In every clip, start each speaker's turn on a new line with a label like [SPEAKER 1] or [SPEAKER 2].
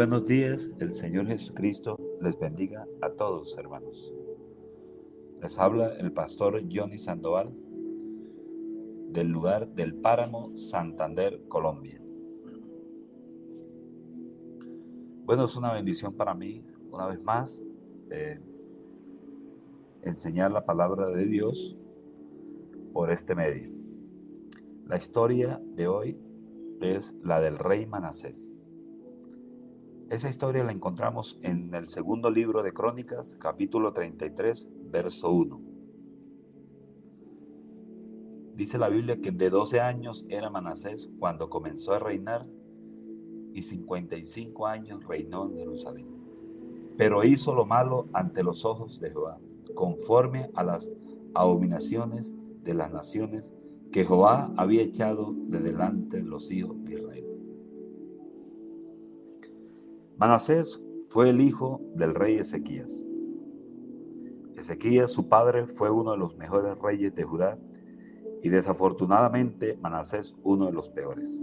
[SPEAKER 1] Buenos días, el Señor Jesucristo les bendiga a todos hermanos. Les habla el pastor Johnny Sandoval del lugar del Páramo, Santander, Colombia. Bueno, es una bendición para mí, una vez más, eh, enseñar la palabra de Dios por este medio. La historia de hoy es la del rey Manasés. Esa historia la encontramos en el segundo libro de Crónicas, capítulo 33, verso 1. Dice la Biblia que de 12 años era Manasés cuando comenzó a reinar y 55 años reinó en Jerusalén. Pero hizo lo malo ante los ojos de Jehová, conforme a las abominaciones de las naciones que Jehová había echado de delante de los hijos de Israel. Manasés fue el hijo del rey Ezequías. Ezequías, su padre, fue uno de los mejores reyes de Judá y desafortunadamente Manasés uno de los peores.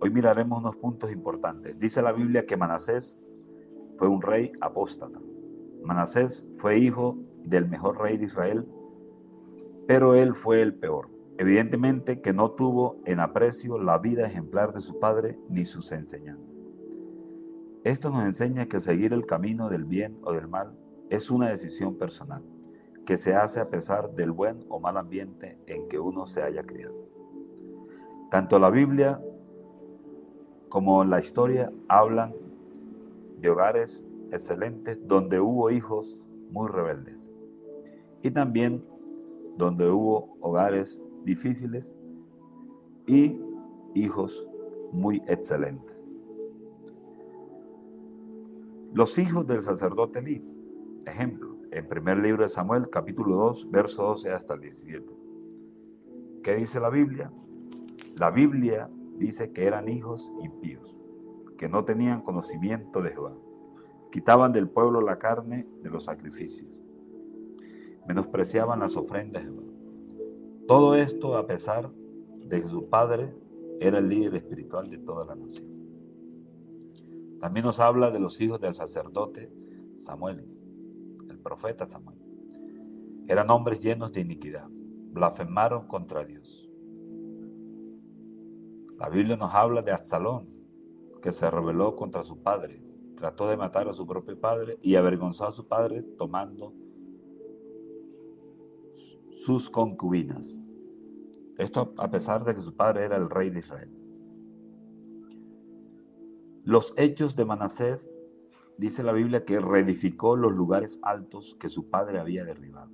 [SPEAKER 1] Hoy miraremos unos puntos importantes. Dice la Biblia que Manasés fue un rey apóstata. Manasés fue hijo del mejor rey de Israel, pero él fue el peor. Evidentemente que no tuvo en aprecio la vida ejemplar de su padre ni sus enseñanzas. Esto nos enseña que seguir el camino del bien o del mal es una decisión personal, que se hace a pesar del buen o mal ambiente en que uno se haya criado. Tanto la Biblia como la historia hablan de hogares excelentes donde hubo hijos muy rebeldes y también donde hubo hogares difíciles y hijos muy excelentes. Los hijos del sacerdote Elí, ejemplo, en primer libro de Samuel, capítulo 2, verso 12 hasta el 17. ¿Qué dice la Biblia? La Biblia dice que eran hijos impíos, que no tenían conocimiento de Jehová, quitaban del pueblo la carne de los sacrificios, menospreciaban las ofrendas de Jehová todo esto a pesar de que su padre era el líder espiritual de toda la nación. También nos habla de los hijos del sacerdote Samuel, el profeta Samuel. Eran hombres llenos de iniquidad, blasfemaron contra Dios. La Biblia nos habla de Absalón, que se rebeló contra su padre, trató de matar a su propio padre y avergonzó a su padre tomando sus concubinas. Esto a pesar de que su padre era el rey de Israel. Los hechos de Manasés, dice la Biblia, que reedificó los lugares altos que su padre había derribado.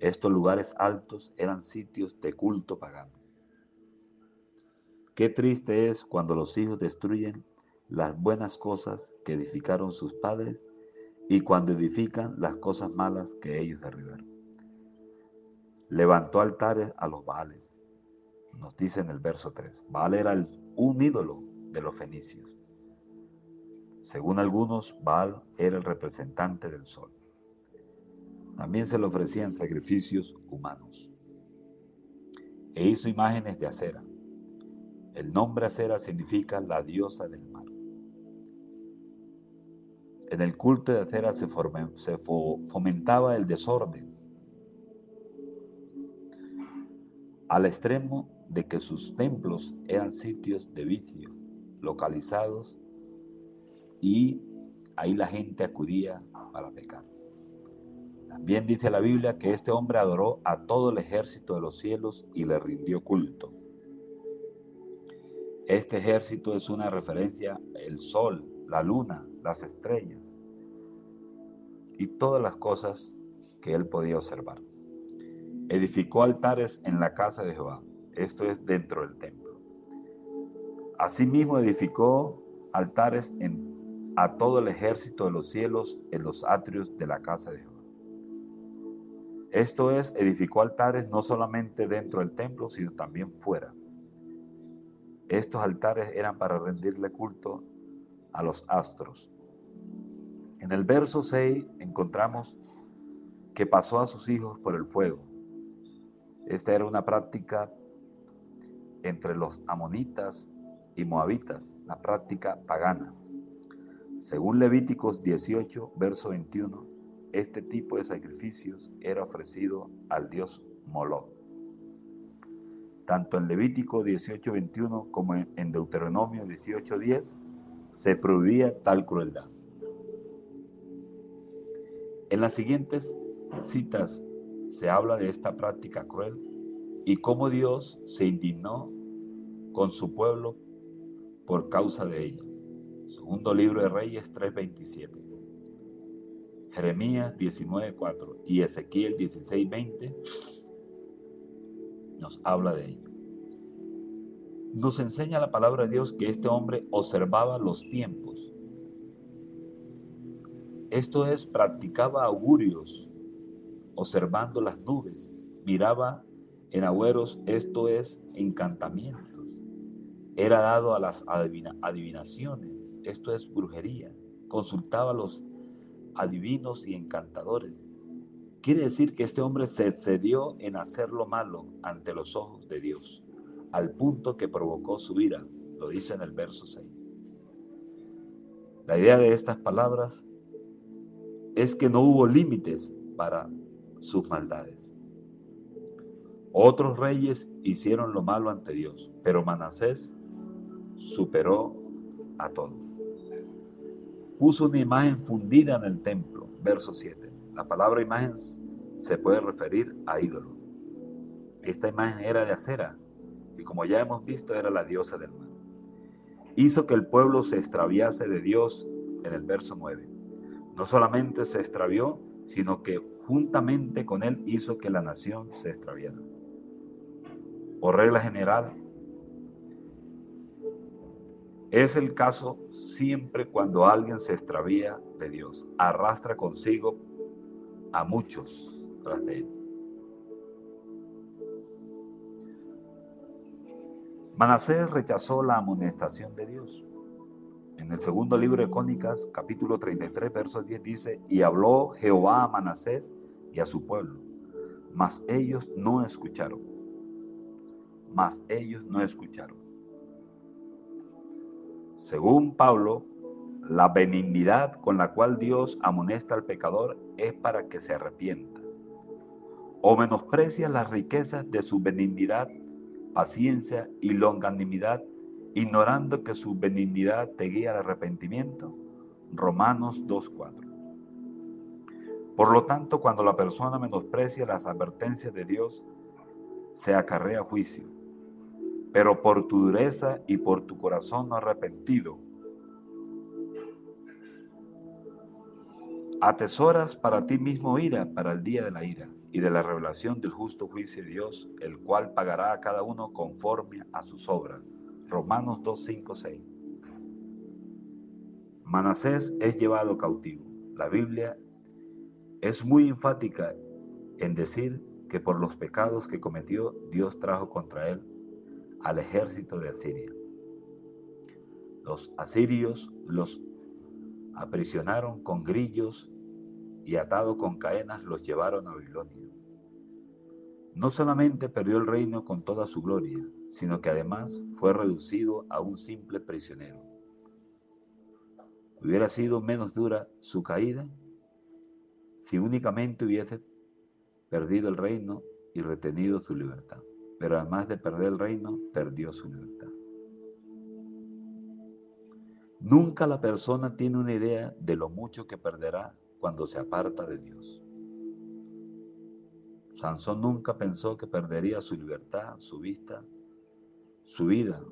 [SPEAKER 1] Estos lugares altos eran sitios de culto pagano. Qué triste es cuando los hijos destruyen las buenas cosas que edificaron sus padres y cuando edifican las cosas malas que ellos derribaron levantó altares a los Baales. Nos dice en el verso 3. Baal era un ídolo de los fenicios. Según algunos, Baal era el representante del sol. También se le ofrecían sacrificios humanos. E hizo imágenes de acera. El nombre acera significa la diosa del mar. En el culto de acera se, se fomentaba el desorden, al extremo de que sus templos eran sitios de vicio, localizados, y ahí la gente acudía para pecar. También dice la Biblia que este hombre adoró a todo el ejército de los cielos y le rindió culto. Este ejército es una referencia al sol, la luna, las estrellas y todas las cosas que él podía observar. Edificó altares en la casa de Jehová, esto es dentro del templo. Asimismo edificó altares en, a todo el ejército de los cielos en los atrios de la casa de Jehová. Esto es, edificó altares no solamente dentro del templo, sino también fuera. Estos altares eran para rendirle culto a los astros. En el verso 6 encontramos que pasó a sus hijos por el fuego. Esta era una práctica entre los amonitas y moabitas, la práctica pagana. Según Levíticos 18, verso 21, este tipo de sacrificios era ofrecido al dios Moloch. Tanto en Levítico 18:21 como en Deuteronomio 18:10 se prohibía tal crueldad. En las siguientes citas se habla de esta práctica cruel y cómo Dios se indignó con su pueblo por causa de ella. Segundo libro de Reyes 3:27. Jeremías 19:4 y Ezequiel 16:20 nos habla de ello. Nos enseña la palabra de Dios que este hombre observaba los tiempos. Esto es, practicaba augurios, observando las nubes, miraba en agüeros, esto es, encantamientos. Era dado a las adivinaciones, esto es brujería. Consultaba los adivinos y encantadores. Quiere decir que este hombre se excedió en hacer lo malo ante los ojos de Dios, al punto que provocó su ira, lo dice en el verso 6. La idea de estas palabras es que no hubo límites para sus maldades. Otros reyes hicieron lo malo ante Dios, pero Manasés superó a todos puso una imagen fundida en el templo. Verso 7. La palabra imagen se puede referir a ídolo. Esta imagen era de acera y como ya hemos visto era la diosa del mar. Hizo que el pueblo se extraviase de Dios en el verso 9. No solamente se extravió, sino que juntamente con él hizo que la nación se extraviara. Por regla general, es el caso siempre cuando alguien se extravía de Dios, arrastra consigo a muchos tras de él. Manasés rechazó la amonestación de Dios. En el segundo libro de Cónicas, capítulo 33, verso 10 dice, y habló Jehová a Manasés y a su pueblo, mas ellos no escucharon. Mas ellos no escucharon. Según Pablo, la benignidad con la cual Dios amonesta al pecador es para que se arrepienta. O menosprecia las riquezas de su benignidad, paciencia y longanimidad, ignorando que su benignidad te guía al arrepentimiento. Romanos 2.4. Por lo tanto, cuando la persona menosprecia las advertencias de Dios, se acarrea juicio pero por tu dureza y por tu corazón no arrepentido. Atesoras para ti mismo ira para el día de la ira y de la revelación del justo juicio de Dios, el cual pagará a cada uno conforme a sus obras. Romanos 2, 5, 6. Manasés es llevado cautivo. La Biblia es muy enfática en decir que por los pecados que cometió, Dios trajo contra él al ejército de Asiria. Los asirios los aprisionaron con grillos y atado con cadenas los llevaron a Babilonia. No solamente perdió el reino con toda su gloria, sino que además fue reducido a un simple prisionero. Hubiera sido menos dura su caída si únicamente hubiese perdido el reino y retenido su libertad pero además de perder el reino, perdió su libertad. Nunca la persona tiene una idea de lo mucho que perderá cuando se aparta de Dios. Sansón nunca pensó que perdería su libertad, su vista, su vida,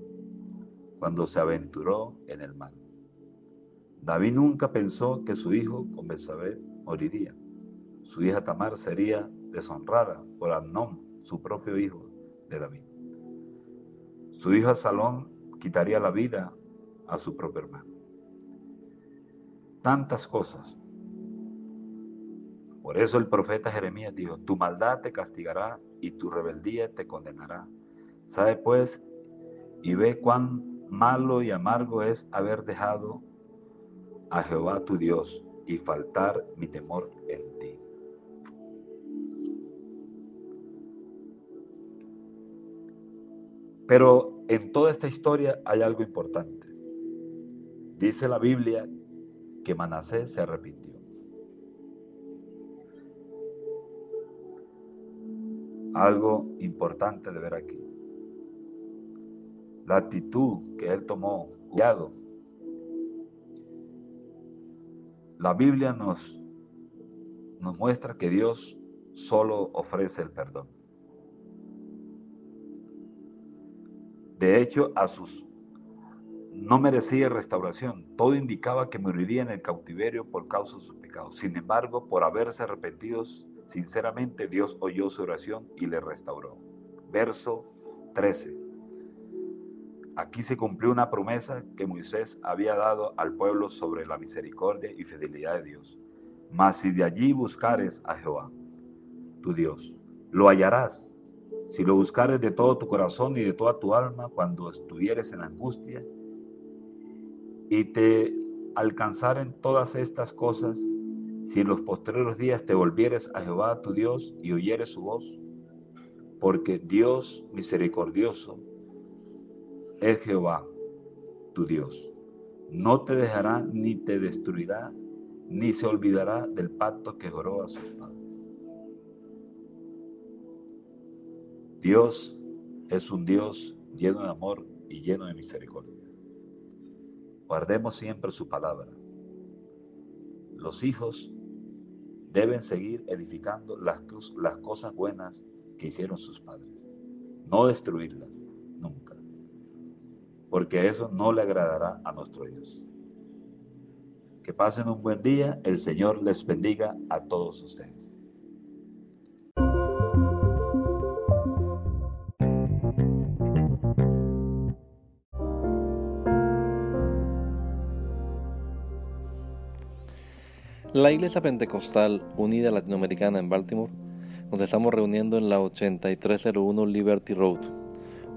[SPEAKER 1] cuando se aventuró en el mal. David nunca pensó que su hijo con Betsabé moriría. Su hija Tamar sería deshonrada por Amnón, su propio hijo de David. Su hijo Salón quitaría la vida a su propio hermano. Tantas cosas. Por eso el profeta Jeremías dijo, tu maldad te castigará y tu rebeldía te condenará. Sabe pues y ve cuán malo y amargo es haber dejado a Jehová tu Dios y faltar mi temor en ti. Pero en toda esta historia hay algo importante. Dice la Biblia que Manasés se arrepintió. Algo importante de ver aquí. La actitud que él tomó, cuidado. La Biblia nos, nos muestra que Dios solo ofrece el perdón. De hecho, a sus no merecía restauración. Todo indicaba que moriría en el cautiverio por causa de sus pecados. Sin embargo, por haberse arrepentido sinceramente, Dios oyó su oración y le restauró. Verso 13. Aquí se cumplió una promesa que Moisés había dado al pueblo sobre la misericordia y fidelidad de Dios. Mas si de allí buscares a Jehová, tu Dios, lo hallarás si lo buscares de todo tu corazón y de toda tu alma cuando estuvieres en angustia y te alcanzaren todas estas cosas, si en los postreros días te volvieres a Jehová tu Dios y oyeres su voz, porque Dios misericordioso es Jehová tu Dios. No te dejará ni te destruirá, ni se olvidará del pacto que juró a sus padres. Dios es un Dios lleno de amor y lleno de misericordia. Guardemos siempre su palabra. Los hijos deben seguir edificando las, las cosas buenas que hicieron sus padres, no destruirlas nunca, porque eso no le agradará a nuestro Dios. Que pasen un buen día, el Señor les bendiga a todos ustedes.
[SPEAKER 2] La Iglesia Pentecostal Unida Latinoamericana en Baltimore nos estamos reuniendo en la 8301 Liberty Road.